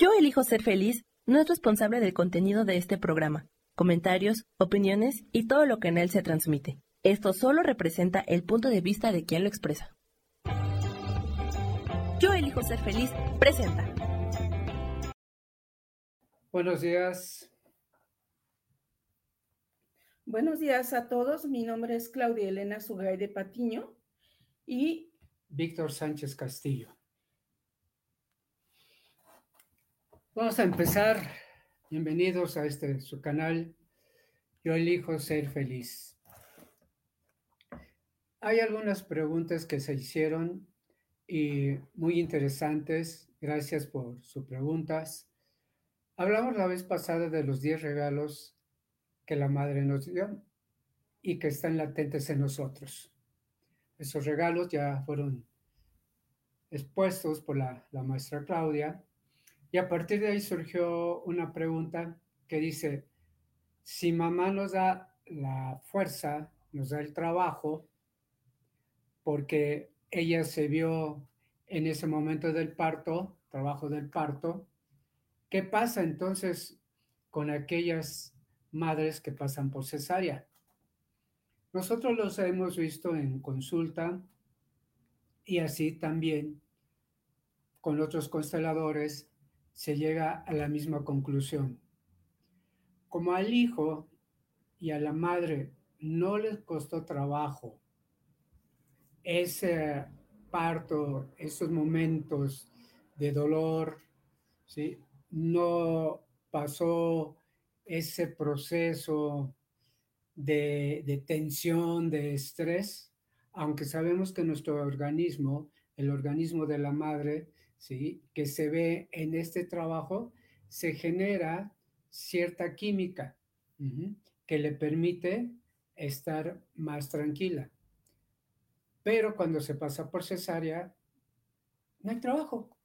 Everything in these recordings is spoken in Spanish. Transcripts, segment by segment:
Yo elijo ser feliz no es responsable del contenido de este programa, comentarios, opiniones y todo lo que en él se transmite. Esto solo representa el punto de vista de quien lo expresa. Yo elijo ser feliz, presenta. Buenos días. Buenos días a todos. Mi nombre es Claudia Elena Sugay de Patiño y Víctor Sánchez Castillo. Vamos a empezar. Bienvenidos a este su canal. Yo elijo ser feliz. Hay algunas preguntas que se hicieron y muy interesantes. Gracias por sus preguntas. Hablamos la vez pasada de los 10 regalos que la madre nos dio y que están latentes en nosotros. Esos regalos ya fueron expuestos por la, la maestra Claudia y a partir de ahí surgió una pregunta que dice, si mamá nos da la fuerza, nos da el trabajo, porque ella se vio en ese momento del parto, trabajo del parto, ¿qué pasa entonces con aquellas madres que pasan por cesárea? Nosotros los hemos visto en consulta y así también con otros consteladores se llega a la misma conclusión. Como al hijo y a la madre no les costó trabajo ese parto, esos momentos de dolor, ¿sí? no pasó ese proceso de, de, tensión, de estrés, aunque sabemos que nuestro organismo, el organismo de la madre, ¿sí? que se ve en este trabajo, se genera cierta química que le permite estar más tranquila. Pero cuando se pasa por cesárea, no hay trabajo,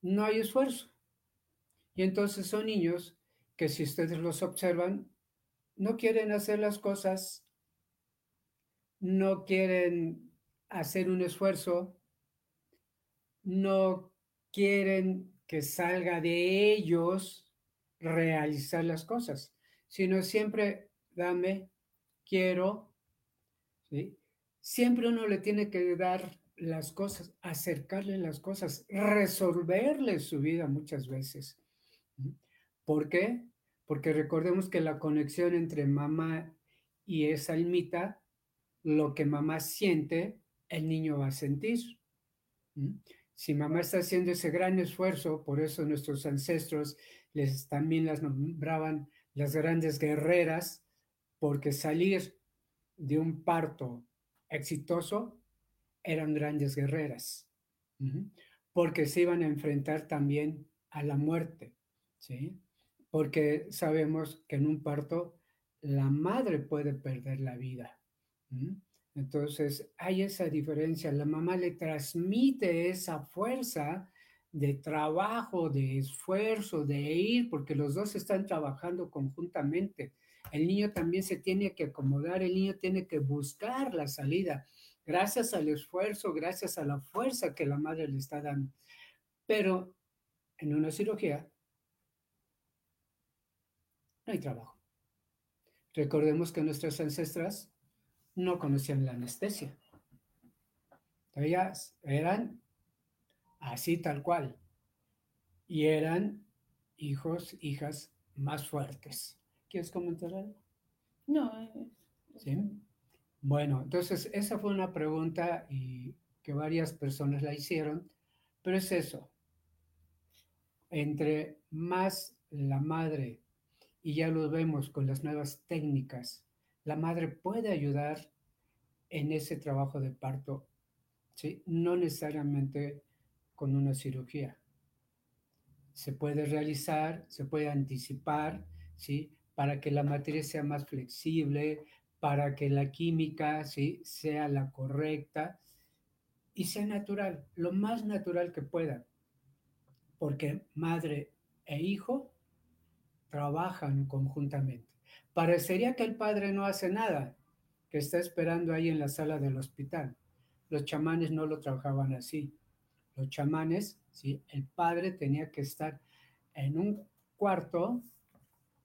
no hay esfuerzo. Y entonces son niños que si ustedes los observan, no quieren hacer las cosas, no quieren hacer un esfuerzo, no quieren que salga de ellos realizar las cosas, sino siempre dame, quiero. Siempre uno le tiene que dar las cosas, acercarle las cosas, resolverle su vida muchas veces. ¿Por qué? Porque recordemos que la conexión entre mamá y esa almita, lo que mamá siente, el niño va a sentir. Si mamá está haciendo ese gran esfuerzo, por eso nuestros ancestros les también las nombraban las grandes guerreras, porque salir de un parto exitoso eran grandes guerreras, porque se iban a enfrentar también a la muerte, ¿sí? Porque sabemos que en un parto la madre puede perder la vida. Entonces, hay esa diferencia. La mamá le transmite esa fuerza de trabajo, de esfuerzo, de ir, porque los dos están trabajando conjuntamente. El niño también se tiene que acomodar, el niño tiene que buscar la salida, gracias al esfuerzo, gracias a la fuerza que la madre le está dando. Pero en una cirugía no hay trabajo. Recordemos que nuestras ancestras no conocían la anestesia. Ellas eran así tal cual. Y eran hijos, hijas más fuertes. ¿Quieres comentar algo? No. ¿Sí? Bueno, entonces esa fue una pregunta y que varias personas la hicieron, pero es eso. Entre más la madre, y ya lo vemos con las nuevas técnicas, la madre puede ayudar en ese trabajo de parto, ¿sí? no necesariamente con una cirugía. Se puede realizar, se puede anticipar, ¿sí? para que la materia sea más flexible, para que la química ¿sí? sea la correcta y sea natural, lo más natural que pueda, porque madre e hijo trabajan conjuntamente. Parecería que el padre no hace nada, que está esperando ahí en la sala del hospital. Los chamanes no lo trabajaban así. Los chamanes ¿sí? El padre tenía que estar en un cuarto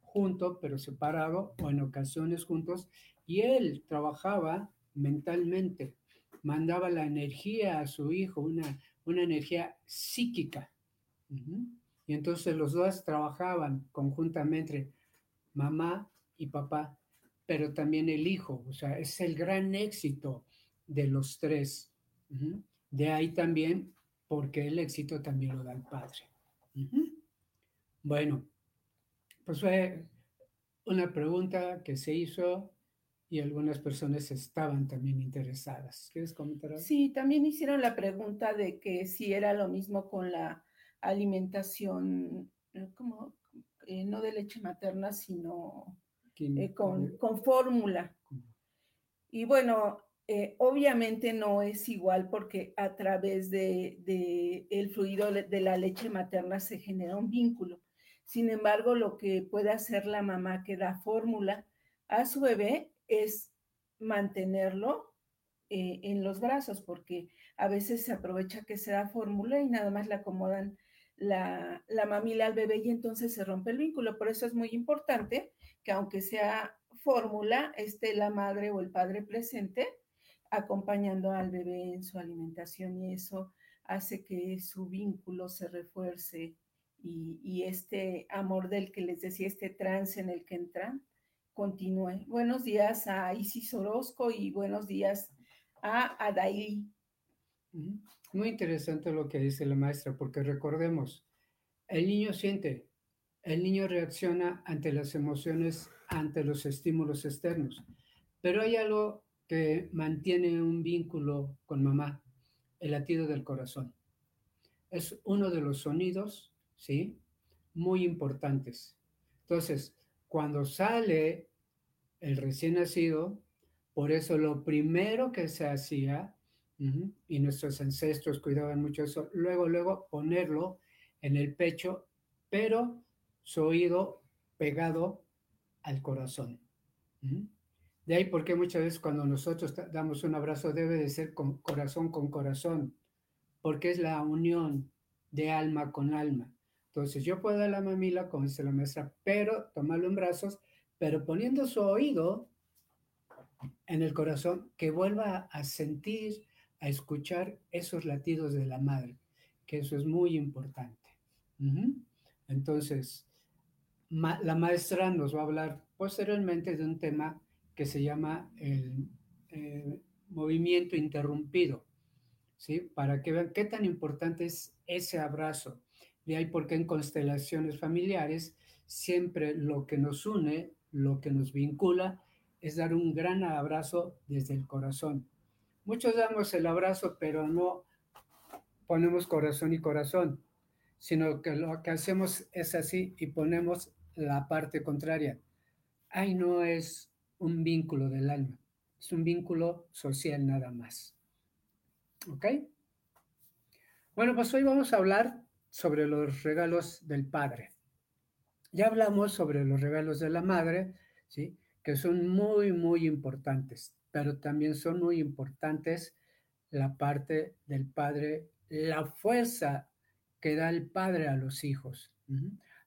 junto, pero separado, o en ocasiones juntos, y él trabajaba mentalmente, mandaba la energía a su hijo, una, una energía psíquica. Y entonces los dos trabajaban conjuntamente, mamá y papá, pero también el hijo, o sea, es el gran éxito de los tres. De ahí también, porque el éxito también lo da el padre. Bueno, pues fue una pregunta que se hizo y algunas personas estaban también interesadas. ¿Quieres comentar algo? Sí, también hicieron la pregunta de que si era lo mismo con la alimentación, eh, como eh, no de leche materna, sino eh, con, con fórmula. Y bueno, obviamente no es igual porque a través de, de, el fluido de la leche materna se genera un vínculo. Sin embargo, lo que puede hacer la mamá que da fórmula a su bebé es mantenerlo eh, en los brazos, porque a veces se aprovecha que se da fórmula y nada más le acomodan la, la, mamila al bebé y entonces se rompe el vínculo. Por eso es muy importante que aunque sea fórmula, esté la madre o el padre presente acompañando al bebé en su alimentación y eso hace que su vínculo se refuerce y, este amor del que les decía, este trance en el que entran, continúe. Buenos días a Isis Orozco y buenos días a Adaí. Muy interesante lo que dice la maestra, porque recordemos, el niño siente, el niño reacciona ante las emociones, ante los estímulos externos, pero hay algo que mantiene un vínculo con mamá, el latido del corazón. Es uno de los sonidos, ¿sí? Muy importantes. Entonces, cuando sale el recién nacido, por eso lo primero que se hacía, y nuestros ancestros cuidaban mucho eso, luego, luego ponerlo en el pecho, pero su oído pegado al corazón. De ahí porque muchas veces cuando nosotros damos un abrazo debe de ser con corazón con corazón, porque es la unión de alma con alma. Entonces yo puedo dar la mamila, como dice la maestra, pero tomarlo en brazos, pero poniendo su oído en el corazón, que vuelva a sentir, a escuchar esos latidos de la madre, que eso es muy importante. Entonces, la maestra nos va a hablar posteriormente de un tema que se llama el eh, movimiento interrumpido, ¿sí? Para que vean qué tan importante es ese abrazo de ahí porque en constelaciones familiares siempre lo que nos une, lo que nos vincula, es dar un gran abrazo desde el corazón. Muchos damos el abrazo, pero no ponemos corazón y corazón, sino que lo que hacemos es así y ponemos la parte contraria. Ahí no es un vínculo del alma, es un vínculo social nada más. ¿Ok? Bueno, pues hoy vamos a hablar sobre los regalos del padre. Ya hablamos sobre los regalos de la madre, ¿sí? que son muy, muy importantes, pero también son muy importantes la parte del padre, la fuerza que da el padre a los hijos.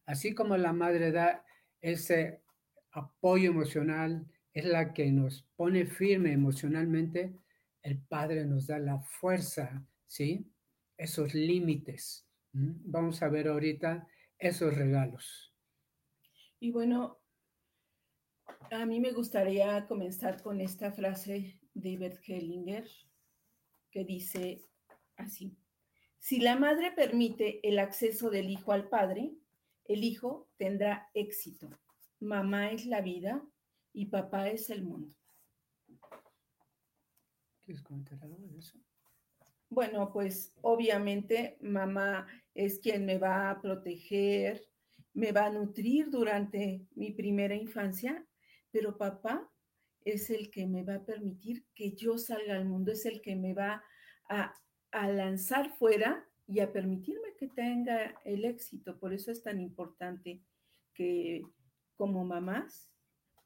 Así como la madre da ese apoyo emocional, es la que nos pone firme emocionalmente, el padre nos da la fuerza, ¿sí? Esos límites. Vamos a ver ahorita esos regalos. Y bueno, a mí me gustaría comenzar con esta frase de Bert Hellinger que dice así, si la madre permite el acceso del hijo al padre, el hijo tendrá éxito. Mamá es la vida y papá es el mundo. ¿Quieres comentar algo de eso? Bueno, pues obviamente mamá es quien me va a proteger, me va a nutrir durante mi primera infancia, pero papá es el que me va a permitir que yo salga al mundo, es el que me va a, a lanzar fuera y a permitirme que tenga el éxito. Por eso es tan importante que como mamás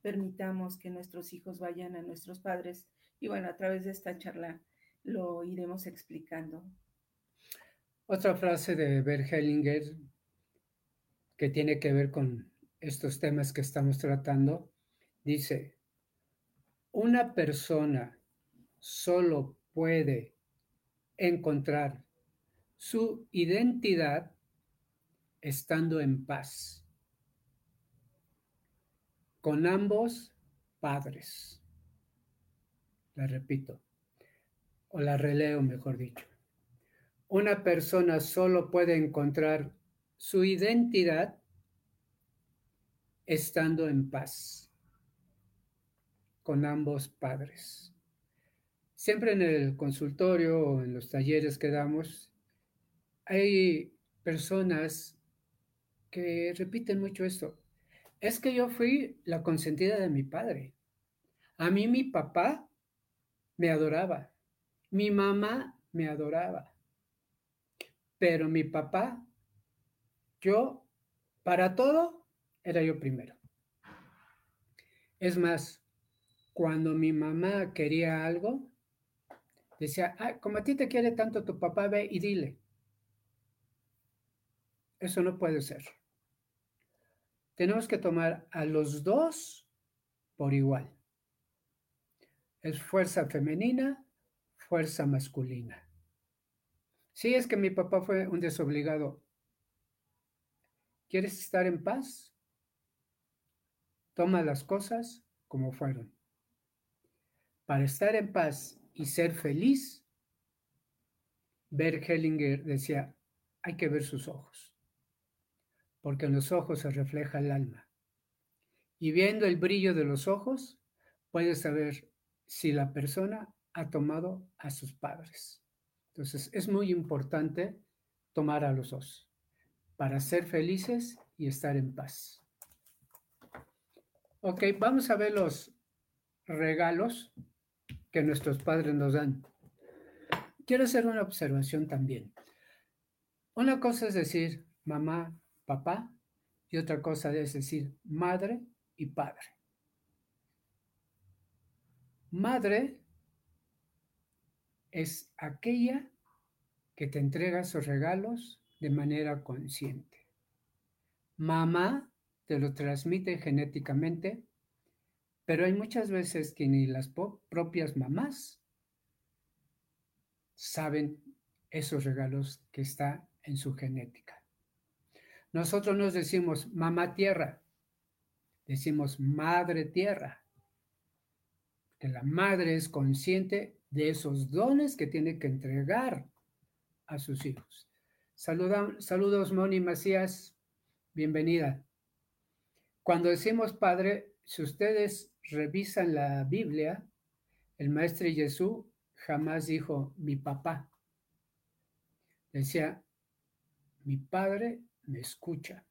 permitamos que nuestros hijos vayan a nuestros padres. Y bueno, a través de esta charla lo iremos explicando. Otra frase de Bert Hellinger que tiene que ver con estos temas que estamos tratando, dice, una persona solo puede encontrar su identidad estando en paz con ambos padres. La repito, o la releo mejor dicho. Una persona solo puede encontrar su identidad estando en paz con ambos padres. Siempre en el consultorio o en los talleres que damos, hay personas que repiten mucho esto. Es que yo fui la consentida de mi padre. A mí mi papá me adoraba. Mi mamá me adoraba. Pero mi papá, yo, para todo, era yo primero. Es más, cuando mi mamá quería algo, decía, como a ti te quiere tanto tu papá, ve y dile. Eso no puede ser. Tenemos que tomar a los dos por igual. Es fuerza femenina, fuerza masculina. Si es que mi papá fue un desobligado. ¿Quieres estar en paz? Toma las cosas como fueron. Para estar en paz y ser feliz, Bert Hellinger decía, hay que ver sus ojos, porque en los ojos se refleja el alma. Y viendo el brillo de los ojos, puedes saber si la persona ha tomado a sus padres. Entonces, es muy importante tomar a los dos para ser felices y estar en paz. Ok, vamos a ver los regalos que nuestros padres nos dan. Quiero hacer una observación también. Una cosa es decir mamá, papá, y otra cosa es decir madre y padre. Madre es aquella que te entrega sus regalos de manera consciente. Mamá te lo transmite genéticamente, pero hay muchas veces que ni las propias mamás saben esos regalos que está en su genética. Nosotros nos decimos mamá tierra, decimos madre tierra, que la madre es consciente de esos dones que tiene que entregar a sus hijos. saludos, Moni Macías, bienvenida. Cuando decimos Padre, si ustedes revisan la Biblia, el Maestro Jesús jamás dijo mi papá. Decía, mi padre me escucha.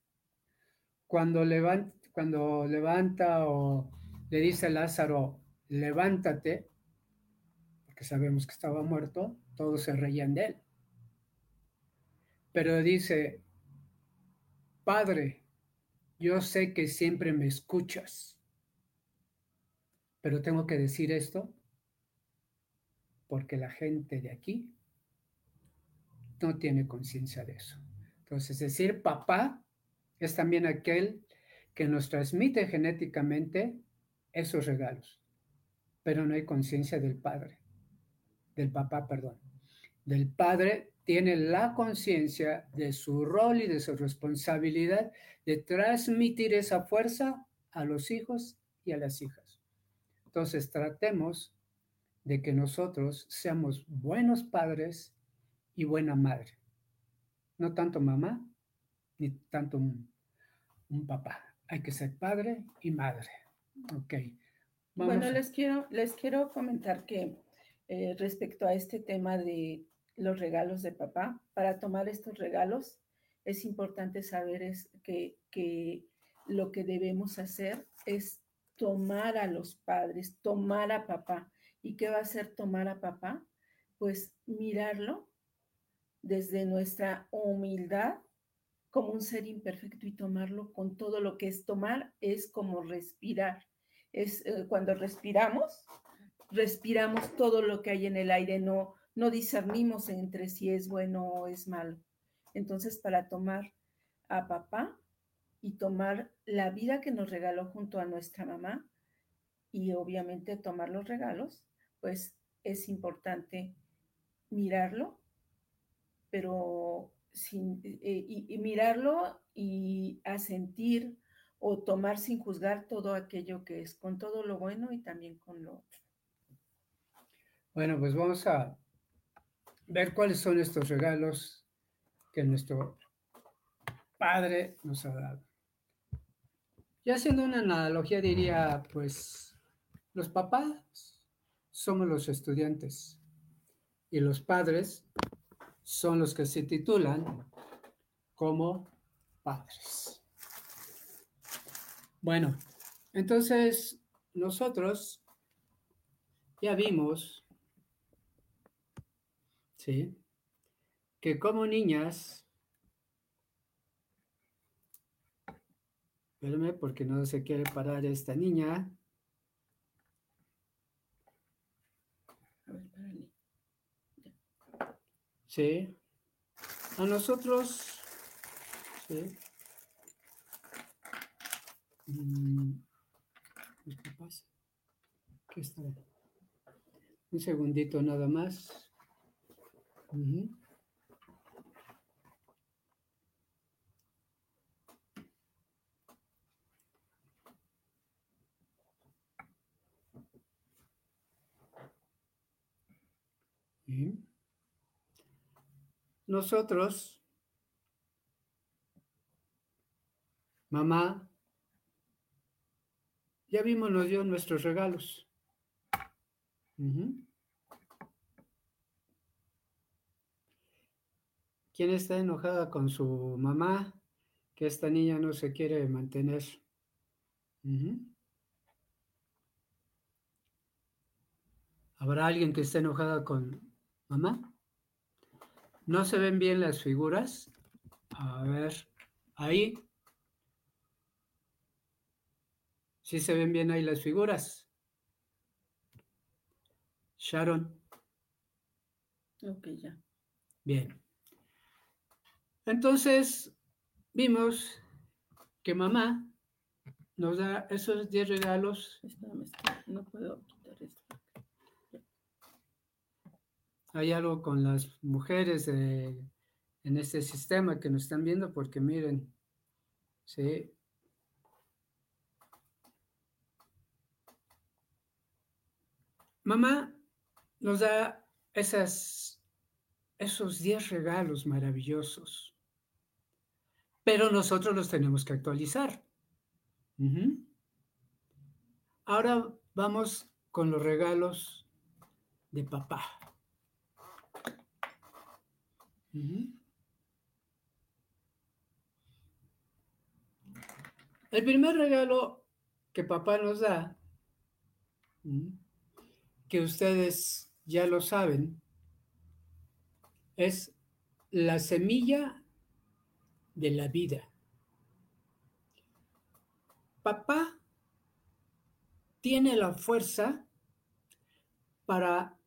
Cuando levanta, cuando levanta o le dice a Lázaro, levántate, sabemos que estaba muerto, todos se reían de él. Pero dice, Padre, yo sé que siempre me escuchas, pero tengo que decir esto porque la gente de aquí no tiene conciencia de eso. Entonces, decir papá es también aquel que nos transmite genéticamente esos regalos, pero no hay conciencia del padre del papá, perdón, del padre tiene la conciencia de su rol y de su responsabilidad de transmitir esa fuerza a los hijos y a las hijas. Entonces tratemos de que nosotros seamos buenos padres y buena madre. No tanto mamá ni tanto un, papá. Hay que ser padre y madre. Ok. bueno, les quiero, les quiero comentar que eh, respecto a este tema de los regalos de papá. Para tomar estos regalos es importante saber es que, que lo que debemos hacer es tomar a los padres, tomar a papá. ¿Y qué va a hacer tomar a papá? Pues mirarlo desde nuestra humildad como un ser imperfecto y tomarlo con todo lo que es tomar, es como respirar. Es eh, cuando respiramos, respiramos todo lo que hay en el aire, no, no discernimos entre si es bueno o es malo. Entonces, para tomar a papá y tomar la vida que nos regaló junto a nuestra mamá y obviamente tomar los regalos, pues es importante mirarlo, pero sin, eh, y, mirarlo y asentir o tomar sin juzgar todo aquello que es, con todo lo bueno y también con lo. Bueno, pues vamos a ver cuáles son estos regalos que nuestro Padre nos ha dado. Y haciendo una analogía diría, pues, los papás somos los estudiantes y los padres son los que se titulan como padres. Bueno, entonces nosotros ya vimos, ¿sí? Que como niñas, espérame porque no se quiere parar esta niña. Sí. A nosotros, sí. Mm, ¿Qué está? Un segundito nada más. Nosotros, mamá, ya vimos, nos dio nuestros regalos. ¿Quién está enojada con su mamá? Que esta niña no se quiere mantener. ¿Habrá alguien que esté enojada con mamá? ¿No se ven bien las figuras? A ver, ahí. ¿Sí se ven bien ahí las figuras? Sharon. Ok, ya. Bien. Entonces, vimos que mamá nos da esos 10 regalos. Espérame, no puedo quitar esto. Hay algo con las mujeres en este sistema que nos están viendo porque miren, ¿sí? Mamá nos da esas, esos 10 regalos maravillosos, pero nosotros los tenemos que actualizar. Ahora vamos con los regalos de papá. El primer regalo que papá nos da, que ustedes ya lo saben, es la semilla de la vida. Papá tiene la fuerza para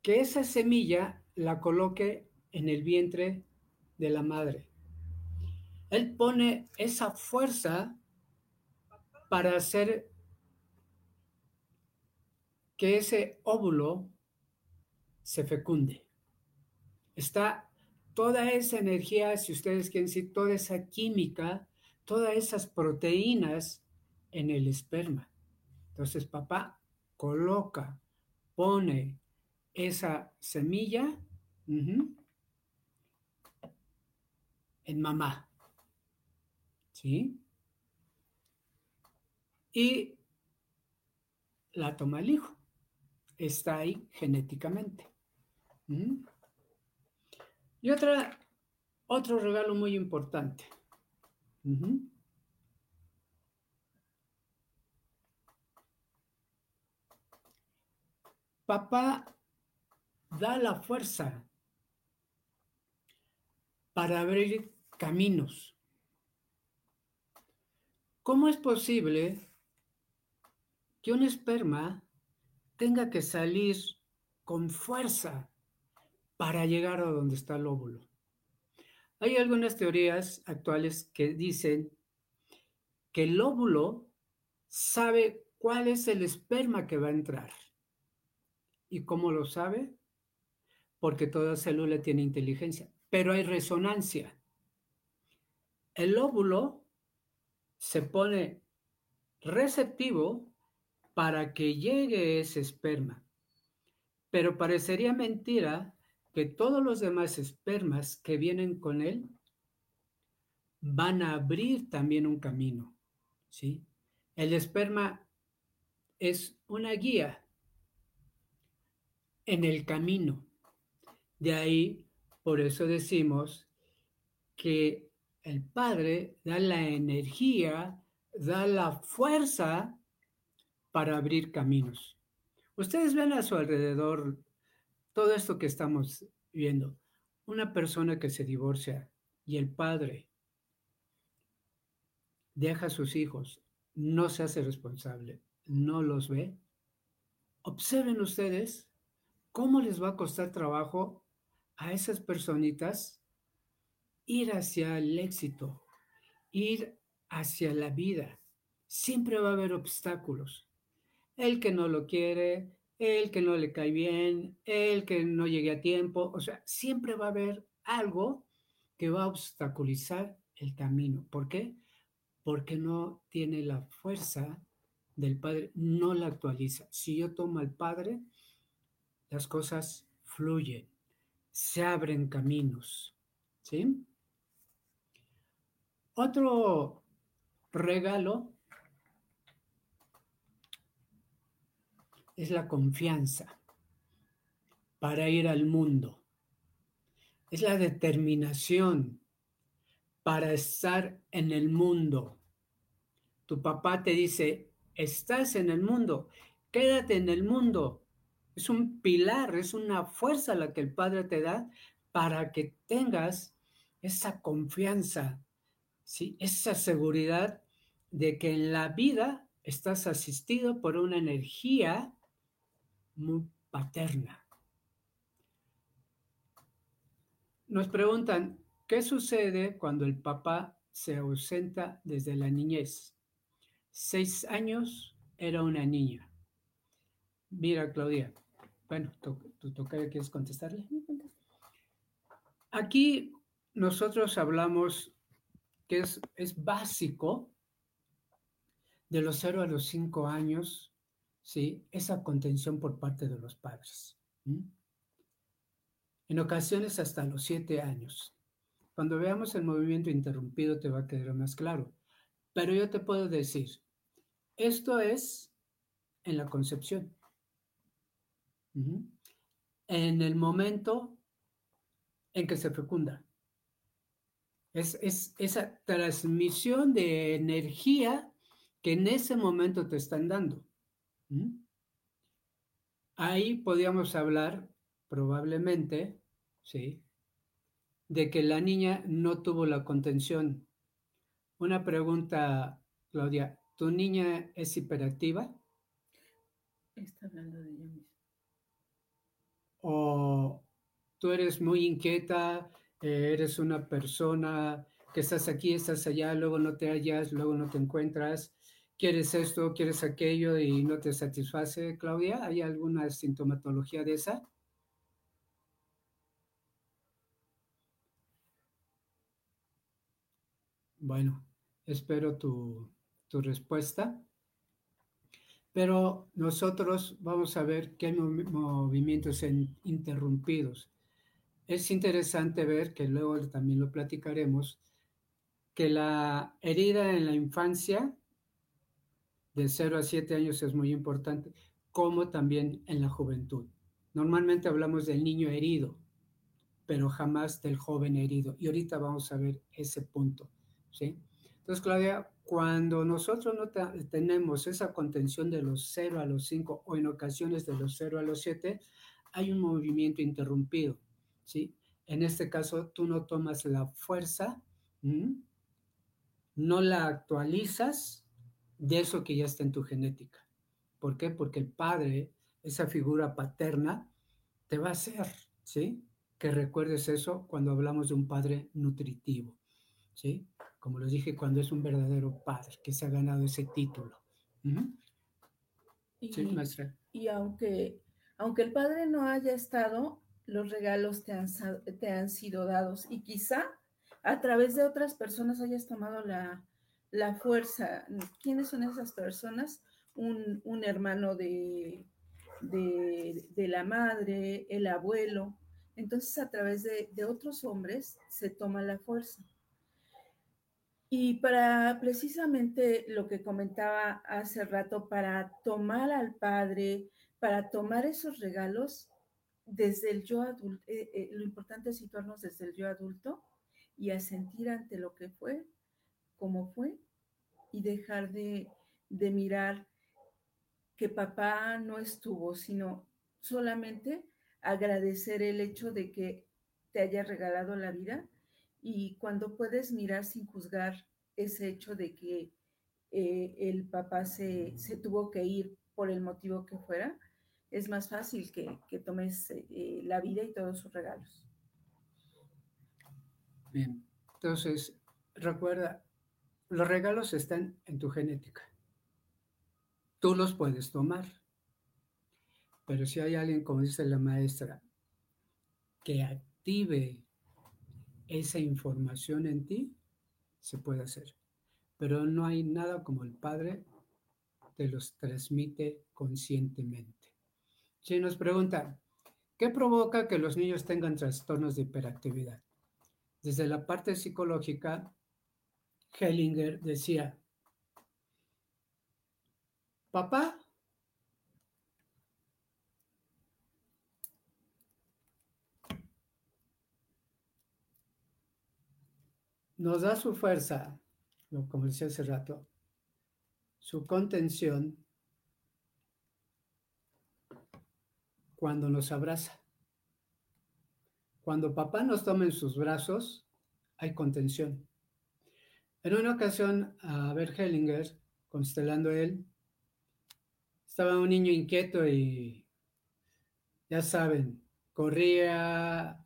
que esa semilla la coloque en el vientre de la madre. Él pone esa fuerza para hacer que ese óvulo se fecunde. Está toda esa energía, si ustedes quieren decir, toda esa química, todas esas proteínas en el esperma. Entonces papá coloca, pone esa semilla en mamá. ¿Sí? Y la toma el hijo. Está ahí genéticamente. Y otra, otro regalo muy importante. Papá da la fuerza para abrir caminos. ¿Cómo es posible que un esperma tenga que salir con fuerza para llegar a donde está el óvulo. Hay algunas teorías actuales que dicen que el óvulo sabe cuál es el esperma que va a entrar. ¿Y cómo lo sabe? Porque toda célula tiene inteligencia, pero hay resonancia. El óvulo se pone receptivo para que llegue ese esperma. Pero parecería mentira que todos los demás espermas que vienen con él van a abrir también un camino, ¿sí? El esperma es una guía en el camino. De ahí, por eso decimos que el Padre da la energía, da la fuerza para abrir caminos. Ustedes ven a su alrededor todo esto que estamos viendo. Una persona que se divorcia y el padre deja a sus hijos, no se hace responsable, no los ve. Observen ustedes cómo les va a costar trabajo a esas personitas ir hacia el éxito, ir hacia la vida. Siempre va a haber obstáculos. El que no lo quiere, el que no le cae bien, el que no llegue a tiempo, o sea, siempre va a haber algo que va a obstaculizar el camino. ¿Por qué? Porque no tiene la fuerza del Padre, no la actualiza. Si yo tomo al Padre, las cosas fluyen, se abren caminos. ¿Sí? Otro regalo es la confianza para ir al mundo. Es la determinación para estar en el mundo. Tu papá te dice, estás en el mundo, quédate en el mundo. Es un pilar, es una fuerza la que el Padre te da para que tengas esa confianza, ¿sí? esa seguridad de que en la vida estás asistido por una energía muy paterna. Nos preguntan, ¿qué sucede cuando el papá se ausenta desde la niñez? Seis años era una niña. Mira, Claudia. Bueno, ¿tú, tú quieres contestarle? Aquí nosotros hablamos que es, es básico de los cero a los cinco años ¿sí? esa contención por parte de los padres. En ocasiones hasta los siete años. Cuando veamos el movimiento interrumpido te va a quedar más claro. Pero yo te puedo decir, esto es en la concepción. En el momento en que se fecunda. Es, es, esa transmisión de energía que en ese momento te están dando. Ahí podríamos hablar probablemente, ¿sí? De que la niña no tuvo la contención. Una pregunta, Claudia, ¿tu niña es hiperactiva? Está hablando de ella misma. ¿O tú eres muy inquieta, eres una persona que estás aquí, estás allá, luego no te hallas, luego no te encuentras? quieres esto, quieres aquello y no te satisface, Claudia? ¿Hay alguna sintomatología de esa? Bueno, espero tu, respuesta. Pero nosotros vamos a ver qué movimientos interrumpidos. Es interesante ver, que luego también lo platicaremos, que la herida en la infancia de 0 a 7 años es muy importante, como también en la juventud. Normalmente hablamos del niño herido, pero jamás del joven herido. Y ahorita vamos a ver ese punto. ¿sí? Entonces, Claudia, cuando nosotros no tenemos esa contención de los 0 a los 5 o en ocasiones de los 0 a los 7, hay un movimiento interrumpido. ¿Sí? En este caso, tú no tomas la fuerza, no la actualizas de eso que ya está en tu genética. ¿Por qué? Porque el padre, esa figura paterna, te va a hacer, ¿sí? que recuerdes eso cuando hablamos de un padre nutritivo, ¿sí? Como les dije, cuando es un verdadero padre que se ha ganado ese título. y, sí, maestra. Y aunque, aunque el padre no haya estado, los regalos te han, te han sido dados y quizá a través de otras personas hayas tomado la, la fuerza. ¿Quiénes son esas personas? Un, un hermano de, de, de, la madre, el abuelo, entonces a través de, otros hombres se toma la fuerza. Y para precisamente lo que comentaba hace rato, para tomar al Padre, para tomar esos regalos desde el yo adulto, eh, eh, lo importante es situarnos desde el yo adulto y a sentir ante lo que fue, como fue, y dejar de, de mirar que papá no estuvo, sino solamente agradecer el hecho de que te haya regalado la vida. Y cuando puedes mirar sin juzgar ese hecho de que eh, el papá se, tuvo que ir por el motivo que fuera, es más fácil que, tomes eh, la vida y todos sus regalos. Bien, entonces recuerda, los regalos están en tu genética. Tú los puedes tomar. Pero si hay alguien, como dice la maestra, que active esa información en ti, se puede hacer. Pero no hay nada como el Padre te los transmite conscientemente. Si nos pregunta, ¿qué provoca que los niños tengan trastornos de hiperactividad? Desde la parte psicológica, Hellinger decía, papá nos da su fuerza, como decía hace rato, su contención cuando nos abraza. Cuando papá nos toma en sus brazos, hay contención. En una ocasión, a ver Hellinger, constelando él, estaba un niño inquieto y, ya saben, corría,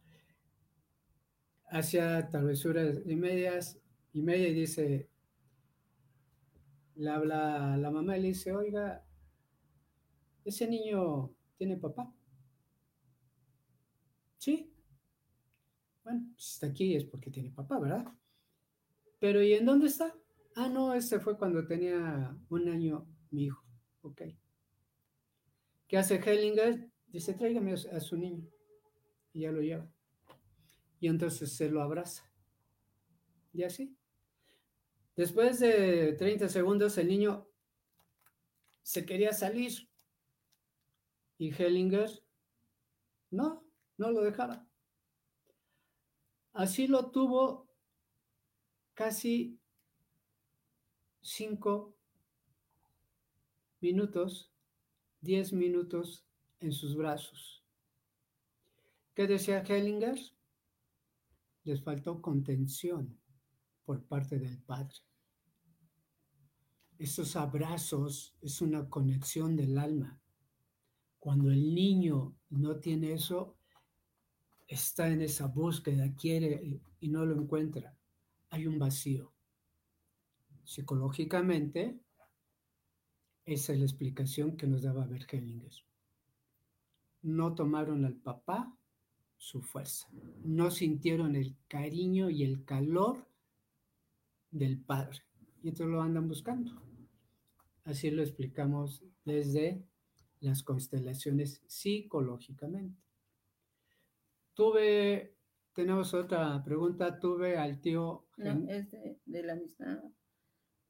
hacia travesuras y medias y media y dice, le habla a la mamá y le dice, oiga, ese niño tiene papá. Sí. Bueno, pues está aquí es porque tiene papá, ¿verdad? Pero ¿y en dónde está? Ah, no, ese fue cuando tenía un año mi hijo. Ok. ¿Qué hace Hellinger? Dice, tráigame a su niño. Y ya lo lleva y entonces se lo abraza. Y así. Después de 30 segundos el niño se quería salir y Hellinger no, no lo dejaba. Así lo tuvo casi cinco minutos, diez minutos en sus brazos. ¿Qué decía Hellinger? les faltó contención por parte del Padre. Esos abrazos es una conexión del alma. Cuando el niño no tiene eso, está en esa búsqueda, quiere y no lo encuentra. Hay un vacío. Psicológicamente, esa es la explicación que nos daba Bergelinger. No tomaron al papá su fuerza. No sintieron el cariño y el calor del Padre. Y entonces lo andan buscando. Así lo explicamos desde las constelaciones psicológicamente. Tuve, tenemos otra pregunta, tuve al tío... No, es de, la misma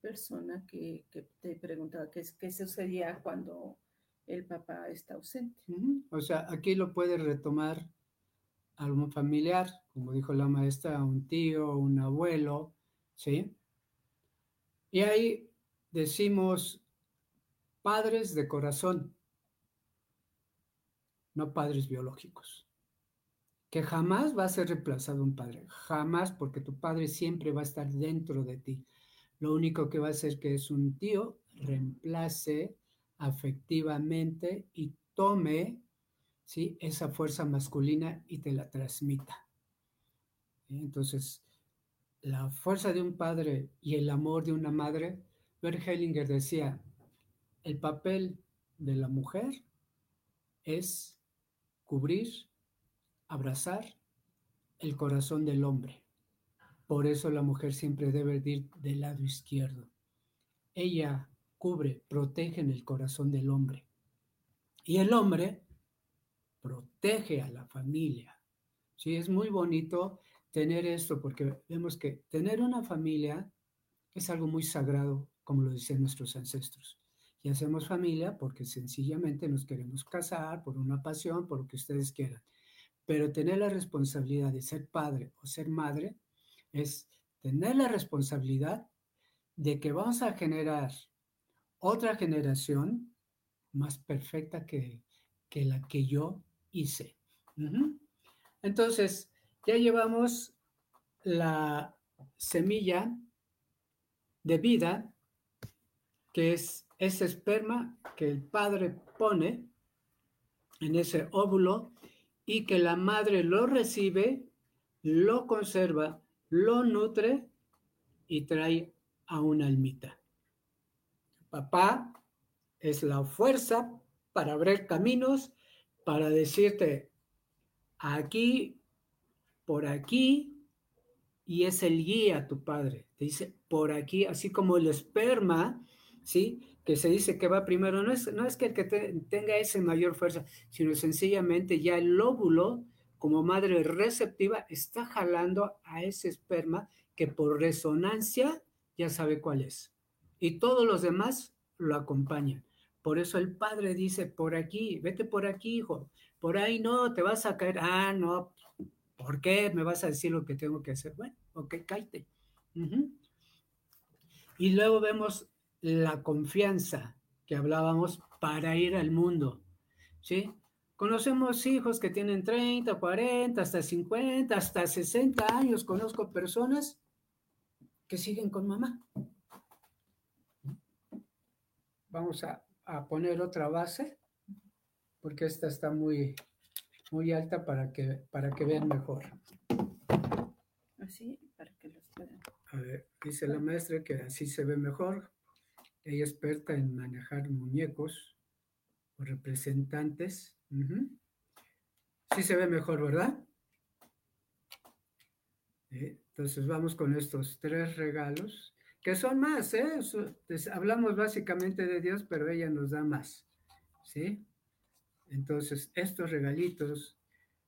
persona que, te preguntaba qué, qué sucedía cuando el papá está ausente. O sea, aquí lo puede retomar algún familiar, como dijo la maestra, un tío, un abuelo, ¿sí? Y ahí decimos padres de corazón, no padres biológicos. Que jamás va a ser reemplazado un padre, jamás, porque tu padre siempre va a estar dentro de ti. Lo único que va a hacer que es un tío reemplace afectivamente y tome ¿sí? esa fuerza masculina y te la transmita. Entonces, la fuerza de un padre y el amor de una madre, Bert Hellinger decía, el papel de la mujer es cubrir, abrazar el corazón del hombre. Por eso la mujer siempre debe ir del lado izquierdo. Ella cubre, protege en el corazón del hombre. Y el hombre protege a la familia. Sí, es muy bonito tener esto porque vemos que tener una familia es algo muy sagrado, como lo dicen nuestros ancestros. Y hacemos familia porque sencillamente nos queremos casar por una pasión, por lo que ustedes quieran. Pero tener la responsabilidad de ser padre o ser madre es tener la responsabilidad de que vamos a generar otra generación más perfecta que, la que yo hice. Entonces, ya llevamos la semilla de vida, que es ese esperma que el padre pone en ese óvulo y que la madre lo recibe, lo conserva, lo nutre y trae a una almita. Papá es la fuerza para abrir caminos, para decirte aquí, por aquí, y es el guía tu padre. Te dice por aquí, así como el esperma, ¿sí? Que se dice que va primero. No es, no es que el que tenga esa mayor fuerza, sino sencillamente ya el lóbulo, como madre receptiva, está jalando a ese esperma que por resonancia ya sabe cuál es y todos los demás lo acompañan. Por eso el padre dice, por aquí, vete por aquí, hijo, por ahí no, te vas a caer, ah, no, ¿por qué me vas a decir lo que tengo que hacer? Bueno, ok, cállate. Y luego vemos la confianza que hablábamos para ir al mundo, ¿sí? Conocemos hijos que tienen 30, 40, hasta 50, hasta 60 años. Conozco personas que siguen con mamá. Vamos a, poner otra base, porque esta está muy, muy alta para que, para que vean mejor. Así, para que los puedan. A ver, dice la maestra que así se ve mejor. Ella es experta en manejar muñecos o representantes. Sí se ve mejor, ¿verdad? Entonces vamos con estos tres regalos que son más, ¿eh? hablamos básicamente de Dios, pero ella nos da más, ¿sí? Entonces, estos regalitos,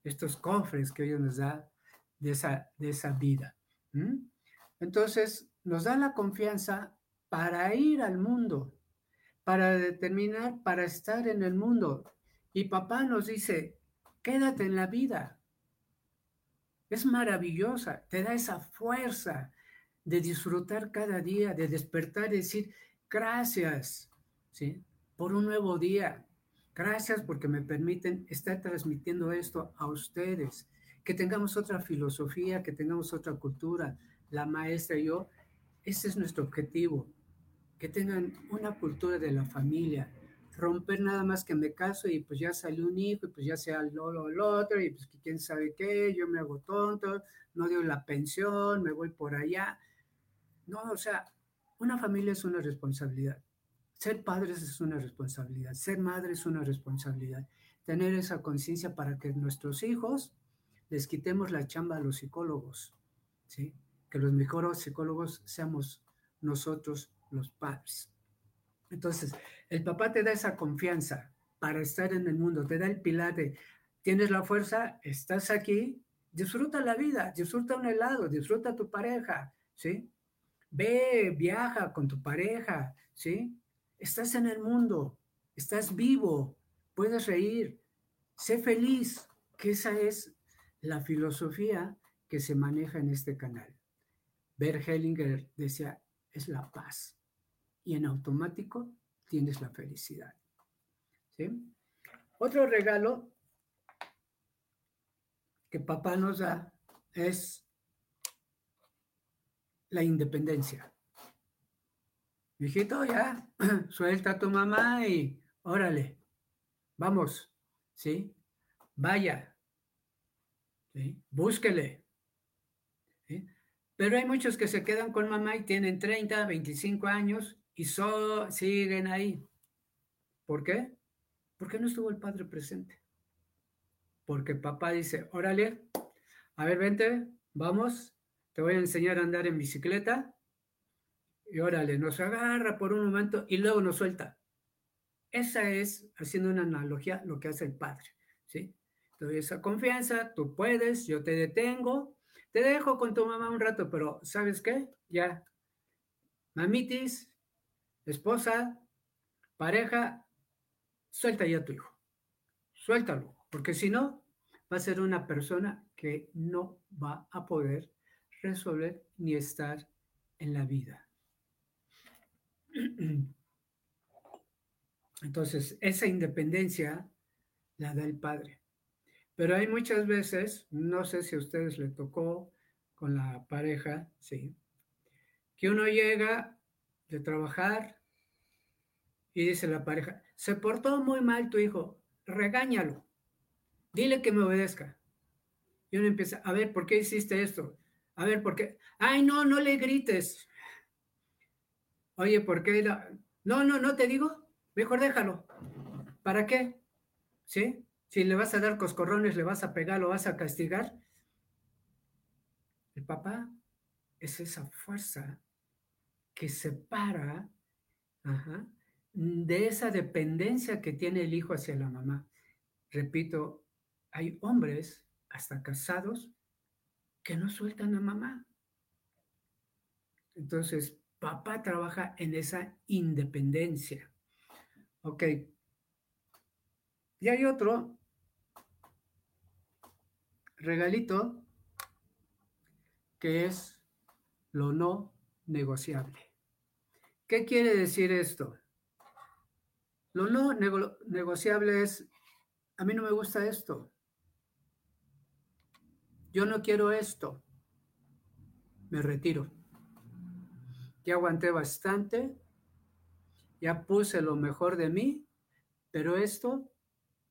estos cofres que ella nos da de esa, de esa vida. Entonces, nos da la confianza para ir al mundo, para determinar, para estar en el mundo. Y papá nos dice, quédate en la vida. Es maravillosa, te da esa fuerza, de disfrutar cada día, de despertar y decir, gracias, ¿sí? Por un nuevo día. Gracias porque me permiten estar transmitiendo esto a ustedes. Que tengamos otra filosofía, que tengamos otra cultura. La maestra y yo, ese es nuestro objetivo. Que tengan una cultura de la familia. Romper nada más que me caso y pues ya salió un hijo y pues ya sea el otro y pues quién sabe qué, yo me hago tonto, no dio la pensión, me voy por allá. No, o sea, una familia es una responsabilidad. Ser padres es una responsabilidad. Ser madre es una responsabilidad. Tener esa conciencia para que nuestros hijos les quitemos la chamba a los psicólogos, ¿sí? Que los mejores psicólogos seamos nosotros los padres. Entonces, el papá te da esa confianza para estar en el mundo, te da el pilar de, tienes la fuerza, estás aquí, disfruta la vida, disfruta un helado, disfruta tu pareja, ¿sí? Ve, viaja con tu pareja, ¿sí? Estás en el mundo, estás vivo, puedes reír, sé feliz, que esa es la filosofía que se maneja en este canal. Bert Hellinger decía, es la paz. Y en automático tienes la felicidad. ¿Sí? Otro regalo que papá nos da es la independencia. Hijito, ya, suelta a tu mamá y órale, vamos, ¿sí? vaya, búsquele. Pero hay muchos que se quedan con mamá y tienen 30, 25 años y solo siguen ahí. ¿Por qué? Porque no estuvo el padre presente. Porque papá dice, órale, a ver, vente, vamos, te voy a enseñar a andar en bicicleta. Y órale, nos agarra por un momento y luego nos suelta. Esa es, haciendo una analogía, lo que hace el padre. ¿sí? Te doy esa confianza, tú puedes, yo te detengo, te dejo con tu mamá un rato, pero ¿sabes qué? Ya, mamitis, esposa, pareja, suelta ya a tu hijo. Suéltalo, porque si no, va a ser una persona que no va a poder resolver ni estar en la vida. Entonces, esa independencia la da el padre. Pero hay muchas veces, no sé si a ustedes le tocó con la pareja, sí, que uno llega de trabajar y dice la pareja, se portó muy mal tu hijo, regáñalo, dile que me obedezca. Y uno empieza, a ver, ¿por qué hiciste esto? A ver, ¿por qué? Ay, no, no le grites. Oye, ¿por qué? No, no, no te digo. Mejor déjalo. ¿Para qué? ¿Sí? Si le vas a dar coscorrones, le vas a pegar, lo vas a castigar. El papá es esa fuerza que separa de esa dependencia que tiene el hijo hacia la mamá. Repito, hay hombres, hasta casados, que no sueltan a mamá. Entonces, papá trabaja en esa independencia. Ok. Y hay otro regalito que es lo no negociable. ¿Qué quiere decir esto? Lo no negociable es, a mí no me gusta esto. Yo no quiero esto. Me retiro. Ya aguanté bastante ya puse lo mejor de mí, pero esto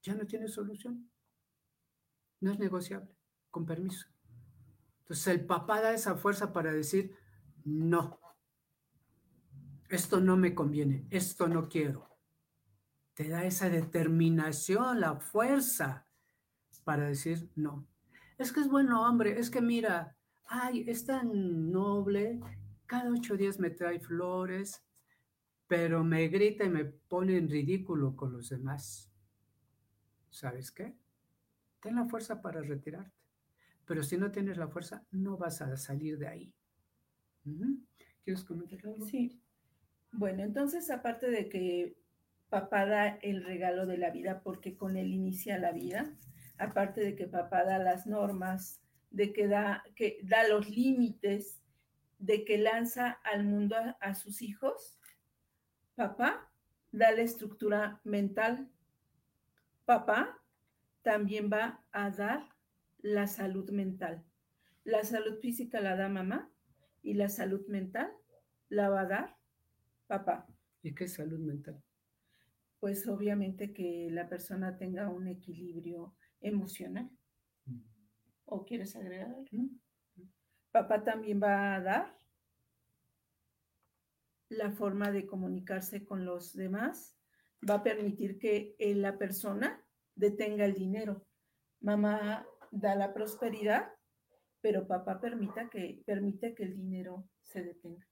ya no tiene solución. No es negociable, con permiso. Entonces el papá da esa fuerza para decir, no, esto no me conviene, esto no quiero. Te da esa determinación, la fuerza para decir no. Es que es bueno hombre, es que mira, ay, es tan noble, cada ocho días me trae flores, pero me grita y me pone en ridículo con los demás. ¿Sabes qué? Ten la fuerza para retirarte. Pero si no tienes la fuerza, no vas a salir de ahí. ¿Quieres comentar algo? Sí. Bueno, entonces, aparte de que papá da el regalo de la vida porque con él inicia la vida, aparte de que papá da las normas, de que da, que da los límites, de que lanza al mundo a sus hijos, Papá da la estructura mental. Papá también va a dar la salud mental. La salud física la da mamá y la salud mental la va a dar papá. ¿Y qué es salud mental? Pues obviamente que la persona tenga un equilibrio emocional. Mm. ¿O quieres agregar algo? Mm. Papá también va a dar la forma de comunicarse con los demás va a permitir que eh, la persona detenga el dinero. Mamá da la prosperidad, pero papá permita que, permite que el dinero se detenga.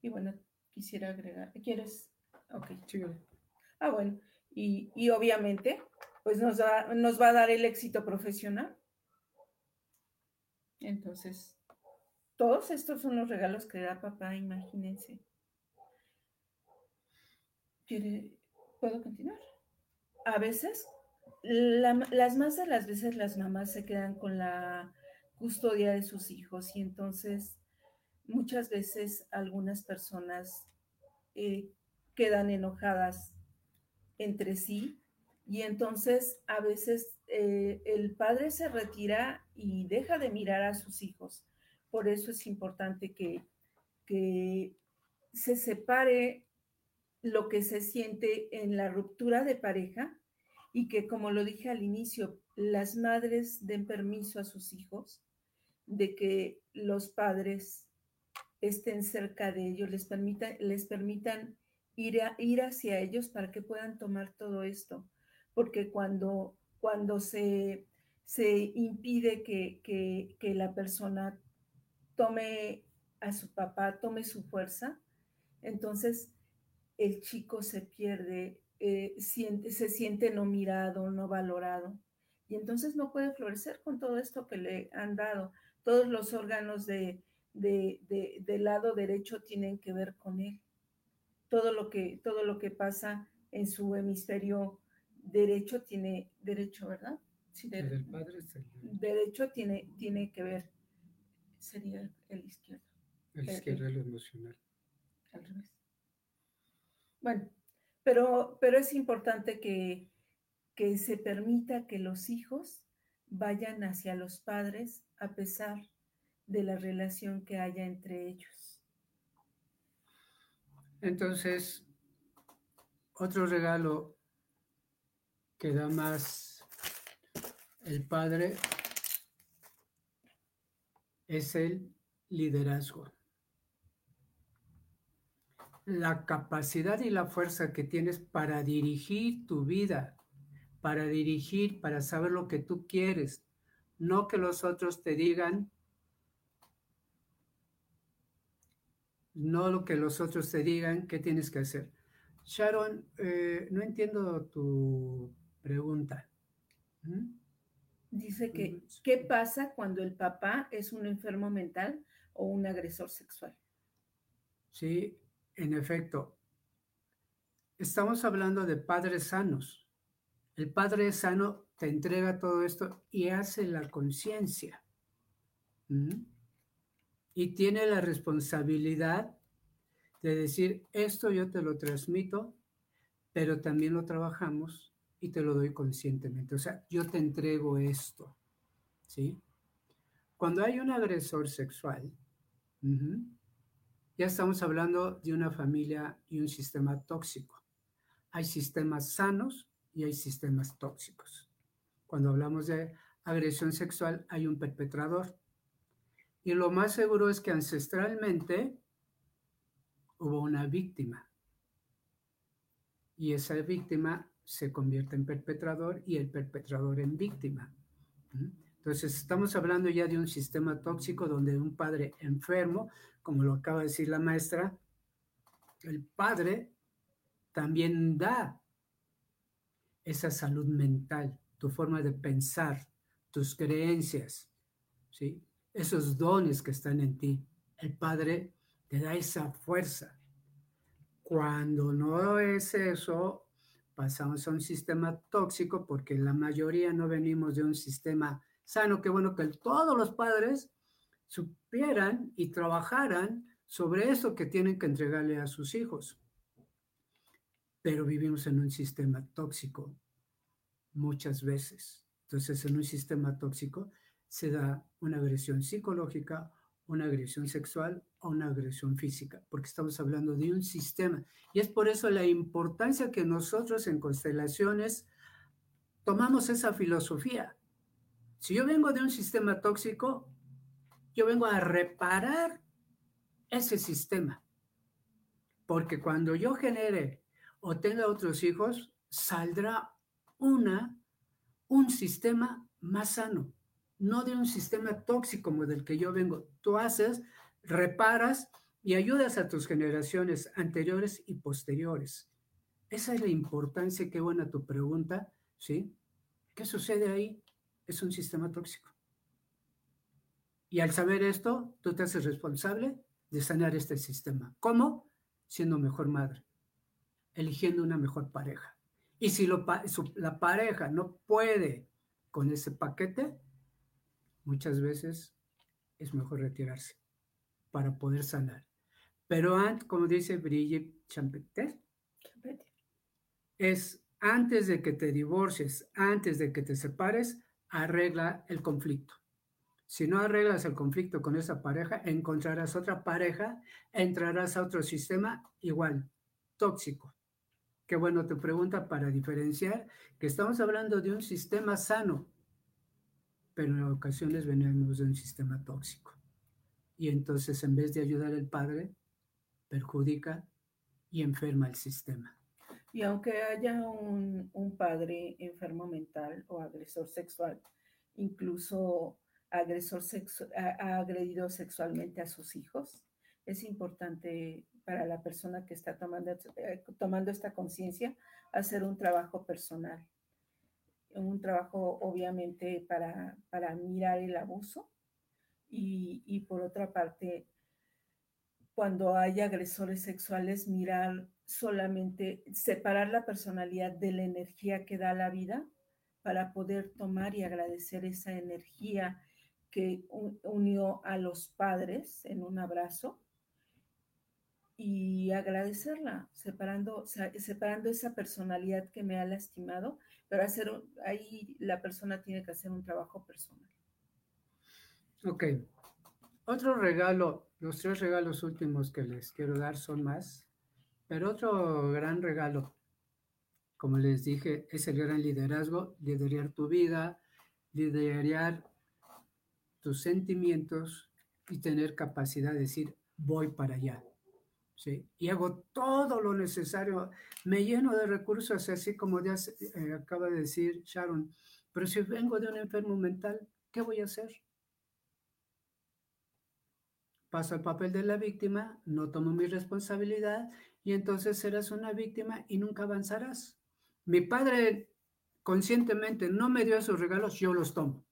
Y bueno, quisiera agregar, ¿quieres? Ok. Ah, bueno, y, y obviamente, pues nos, nos va a dar el éxito profesional entonces, todos estos son los regalos que da papá, imagínense. ¿Puedo continuar? A veces, las más de las veces las mamás se quedan con la custodia de sus hijos y entonces muchas veces algunas personas eh, quedan enojadas entre sí y entonces a veces eh, el padre se retira y deja de mirar a sus hijos. Por eso es importante que, que se separe lo que se siente en la ruptura de pareja y que, como lo dije al inicio, las madres den permiso a sus hijos de que los padres estén cerca de ellos, les, les permitan ir, ir hacia ellos para que puedan tomar todo esto. Porque cuando, cuando se, se impide que, que la persona tome a su papá, tome su fuerza, entonces el chico se pierde, eh, se siente no mirado, no valorado. Y entonces no puede florecer con todo esto que le han dado. Todos los órganos de, del lado derecho tienen que ver con él. Todo lo que, todo lo que pasa en su hemisferio derecho tiene derecho, ¿verdad? Sí, el padre derecho tiene, tiene que ver, sería el izquierdo. El izquierdo es lo emocional. Al revés. Bueno, pero, pero es importante que, que se permita que los hijos vayan hacia los padres a pesar de la relación que haya entre ellos. Entonces, otro regalo que da más el padre es el liderazgo la capacidad y la fuerza que tienes para dirigir tu vida, para dirigir, para saber lo que tú quieres, no que los otros te digan, no lo que los otros te digan qué tienes que hacer. Sharon, eh, no entiendo tu pregunta. ¿Mm? Dice que, mm. ¿qué pasa cuando el papá es un enfermo mental o un agresor sexual? Sí, en efecto, estamos hablando de padres sanos. El padre sano te entrega todo esto y hace la conciencia. Y tiene la responsabilidad de decir, esto yo te lo transmito, pero también lo trabajamos y te lo doy conscientemente. O sea, yo te entrego esto. ¿Sí? Cuando hay un agresor sexual, ya estamos hablando de una familia y un sistema tóxico. Hay sistemas sanos y hay sistemas tóxicos. Cuando hablamos de agresión sexual hay un perpetrador. Y lo más seguro es que ancestralmente hubo una víctima. Y esa víctima se convierte en perpetrador y el perpetrador en víctima. Entonces, estamos hablando ya de un sistema tóxico donde un padre enfermo como lo acaba de decir la maestra, el padre también da esa salud mental, tu forma de pensar, tus creencias, ¿sí? Esos dones que están en ti. El padre te da esa fuerza. Cuando no es eso, pasamos a un sistema tóxico porque la mayoría no venimos de un sistema sano. Qué bueno que todos los padres supieran y trabajaran sobre eso que tienen que entregarle a sus hijos. Pero vivimos en un sistema tóxico muchas veces. Entonces, en un sistema tóxico se da una agresión psicológica, una agresión sexual o una agresión física, porque estamos hablando de un sistema. Y es por eso la importancia que nosotros en constelaciones tomamos esa filosofía. Si yo vengo de un sistema tóxico, yo vengo a reparar ese sistema. Porque cuando yo genere o tenga otros hijos, saldrá una, un sistema más sano, no de un sistema tóxico como del que yo vengo. Tú haces, reparas y ayudas a tus generaciones anteriores y posteriores. Esa es la importancia, qué buena tu pregunta, ¿sí? ¿Qué sucede ahí? Es un sistema tóxico. Y al saber esto, tú te haces responsable de sanar este sistema. ¿Cómo? Siendo mejor madre, eligiendo una mejor pareja. Y si la pareja no puede con ese paquete, muchas veces es mejor retirarse para poder sanar. Pero antes, como dice Brigitte Champeter, es antes de que te divorcies, antes de que te separes, arregla el conflicto. Si no arreglas el conflicto con esa pareja, encontrarás otra pareja, entrarás a otro sistema igual. tóxico. Qué bueno tu pregunta para diferenciar que estamos hablando de un sistema sano, pero en ocasiones venimos de un sistema tóxico. Y entonces en vez de ayudar al padre, perjudica y enferma el sistema. Y aunque haya un, padre enfermo mental o agresor sexual, incluso agresor ha agredido sexualmente a sus hijos, es importante para la persona que está tomando, eh, tomando esta conciencia hacer un trabajo personal. Un trabajo obviamente para, para mirar el abuso. Y, y por otra parte, cuando hay agresores sexuales, mirar solamente, separar la personalidad de la energía que da la vida para poder tomar y agradecer esa energía que unió a los padres en un abrazo y agradecerla, separando, separando esa personalidad que me ha lastimado, pero hacer ahí la persona tiene que hacer un trabajo personal. Ok. Otro regalo, los tres regalos últimos que les quiero dar son más, pero otro gran regalo, como les dije, es el gran liderazgo, liderar tu vida, liderar tus sentimientos y tener capacidad de decir, voy para allá y hago todo lo necesario, me lleno de recursos, así como ya eh, acaba de decir Sharon, pero si vengo de un enfermo mental, ¿qué voy a hacer? Paso el papel de la víctima, no tomo mi responsabilidad y entonces serás una víctima y nunca avanzarás. Mi padre conscientemente no me dio esos regalos, yo los tomo,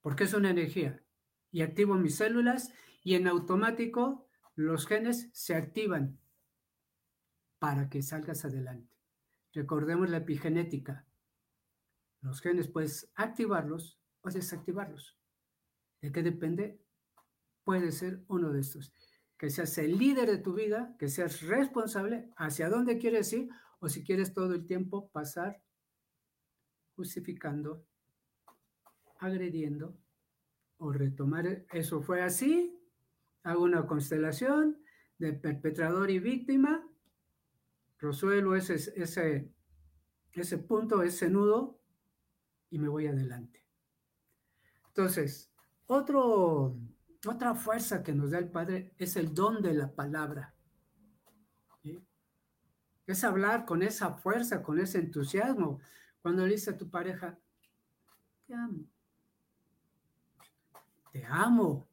porque es una energía y activo mis células y en automático los genes se activan para que salgas adelante. Recordemos la epigenética. Los genes puedes activarlos o desactivarlos. ¿De qué depende? Puede ser uno de estos. Que seas el líder de tu vida, que seas responsable hacia dónde quieres ir o si quieres todo el tiempo pasar justificando, agrediendo o retomar. Eso fue así, hago una constelación de perpetrador y víctima, resuelvo ese, ese, ese punto, ese nudo y me voy adelante. Entonces, otra fuerza que nos da el Padre es el don de la palabra. Es hablar con esa fuerza, con ese entusiasmo. Cuando le dice a tu pareja, te amo. Te amo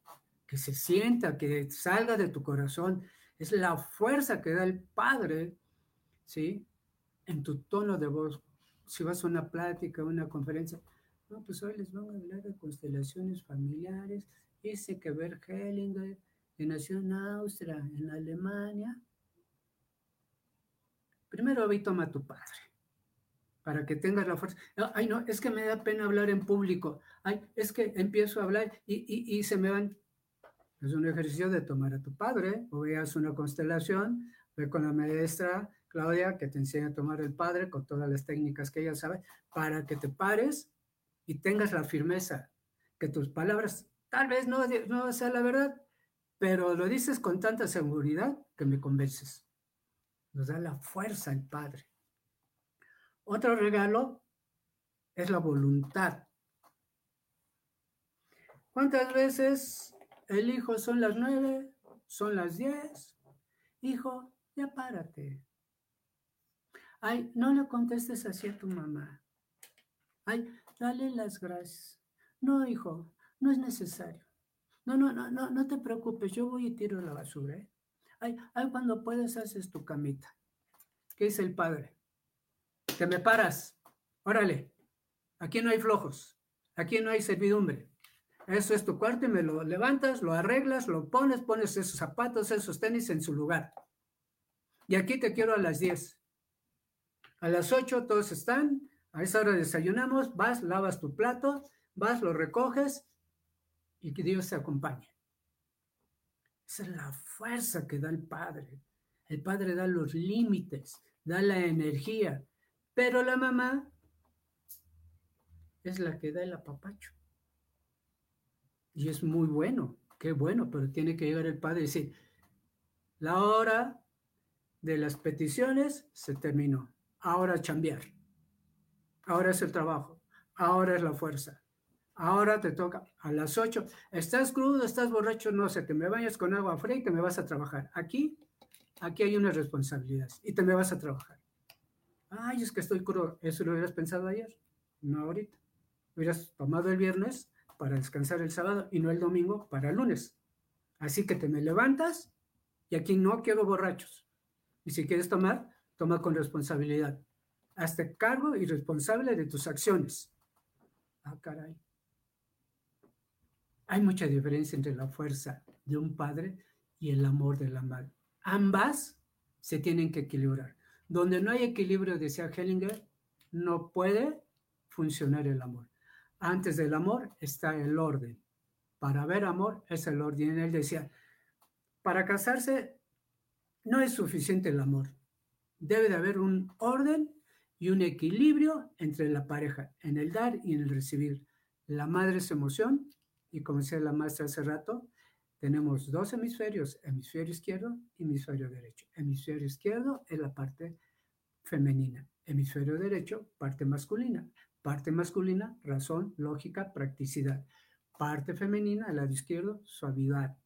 que se sienta, que salga de tu corazón. Es la fuerza que da el Padre, ¿sí? En tu tono de voz. Si vas a una plática, una conferencia, no, pues hoy les van a hablar de constelaciones familiares. Dice que Bert Hellinger, que nació en Austria, en Alemania. Primero ve toma a tu padre, para que tengas la fuerza. Ay, no, es que me da pena hablar en público. Ay, es que empiezo a hablar y, y, y se me van es un ejercicio de tomar a tu padre, o veas una constelación, ve con la maestra Claudia que te enseña a tomar el padre con todas las técnicas que ella sabe, para que te pares y tengas la firmeza, que tus palabras tal vez no, no sea la verdad, pero lo dices con tanta seguridad que me convences. Nos da la fuerza el Padre. Otro regalo es la voluntad. ¿Cuántas veces el hijo son las nueve, son las diez. Hijo, ya párate. Ay, no le contestes así a tu mamá. Ay, dale las gracias. No, hijo, no es necesario. No, no, no, no, no te preocupes, yo voy y tiro la basura. ¿eh? Ay, ay, cuando puedes haces tu camita. ¿Qué dice el padre? Te me paras. Órale, aquí no hay flojos, aquí no hay servidumbre. Eso es tu cuarto y me lo levantas, lo arreglas, lo pones, pones esos zapatos, esos tenis en su lugar. Y aquí te quiero a las 10. A las 8 todos están, a esa hora desayunamos, vas, lavas tu plato, vas, lo recoges y que Dios te acompañe. Esa es la fuerza que da el Padre. El Padre da los límites, da la energía, pero la mamá es la que da el apapacho. Y es muy bueno, qué bueno, pero tiene que llegar el padre y decir, la hora de las peticiones se terminó. Ahora chambear. Ahora es el trabajo. Ahora es la fuerza. Ahora te toca a las 8. Estás crudo, estás borracho, no sé, te me bañas con agua fría y te me vas a trabajar. Aquí, aquí hay una responsabilidad y te me vas a trabajar. Ay, es que estoy crudo. ¿Eso lo hubieras pensado ayer? No ahorita. Hubieras tomado el viernes para descansar el sábado y no el domingo para el lunes. Así que te me levantas y aquí no quiero borrachos. Y si quieres tomar, toma con responsabilidad. Hazte cargo y responsable de tus acciones. Ah, caray. Hay mucha diferencia entre la fuerza de un padre y el amor de la madre. Ambas se tienen que equilibrar. Donde no hay equilibrio, decía Hellinger, no puede funcionar el amor. Antes del amor está el orden. Para ver amor es el orden. Él decía, para casarse no es suficiente el amor. Debe de haber un orden y un equilibrio entre la pareja, en el dar y en el recibir. La madre es emoción y como decía la maestra hace rato, tenemos dos hemisferios, hemisferio izquierdo y hemisferio derecho. Hemisferio izquierdo es la parte femenina, hemisferio derecho, parte masculina. Parte masculina, razón, lógica, practicidad. Parte femenina, el lado izquierdo, suavidad,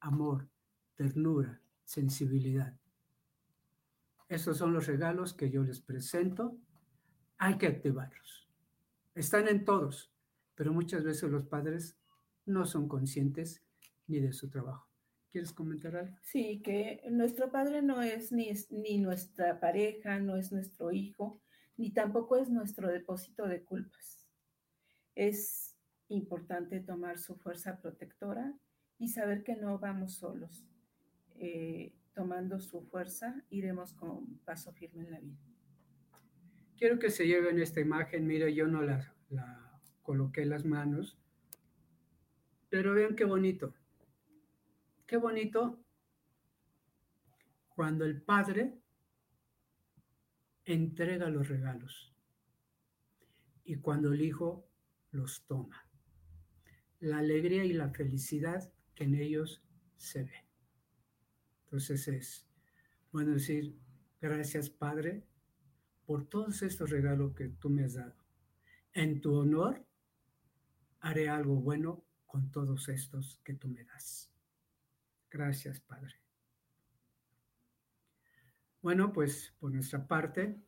amor, ternura, sensibilidad. Estos son los regalos que yo les presento. Hay que activarlos. Están en todos, pero muchas veces los padres no son conscientes ni de su trabajo. ¿Quieres comentar algo? Sí, que nuestro padre no es ni, ni nuestra pareja, no es nuestro hijo, ni tampoco es nuestro depósito de culpas. Es importante tomar su fuerza protectora y saber que no vamos solos. Eh, tomando su fuerza, iremos con paso firme en la vida. Quiero que se lleven esta imagen, mira, yo no la, la coloqué en las manos, pero vean qué bonito. Qué bonito cuando el padre entrega los regalos y cuando el hijo los toma. La alegría y la felicidad que en ellos se ve. Entonces es, bueno, decir, gracias Padre por todos estos regalos que tú me has dado. En tu honor haré algo bueno con todos estos que tú me das. Gracias, Padre. Bueno, pues por nuestra parte,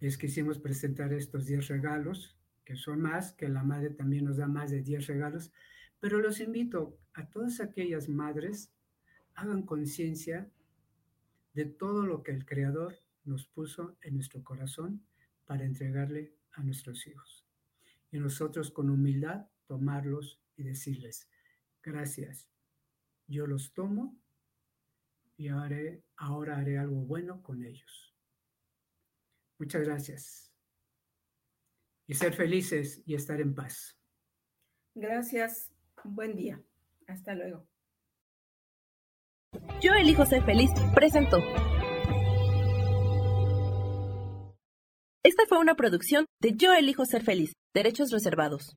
les quisimos presentar estos 10 regalos, que son más, que la madre también nos da más de 10 regalos, pero los invito a todas aquellas madres hagan conciencia de todo lo que el Creador nos puso en nuestro corazón para entregarle a nuestros hijos. Y nosotros con humildad tomarlos y decirles, gracias, yo los tomo y haré, ahora haré algo bueno con ellos. Muchas gracias. Y ser felices y estar en paz. Gracias. Buen día. Hasta luego. Yo elijo ser feliz, presentó. Esta fue una producción de Yo elijo ser feliz, derechos reservados.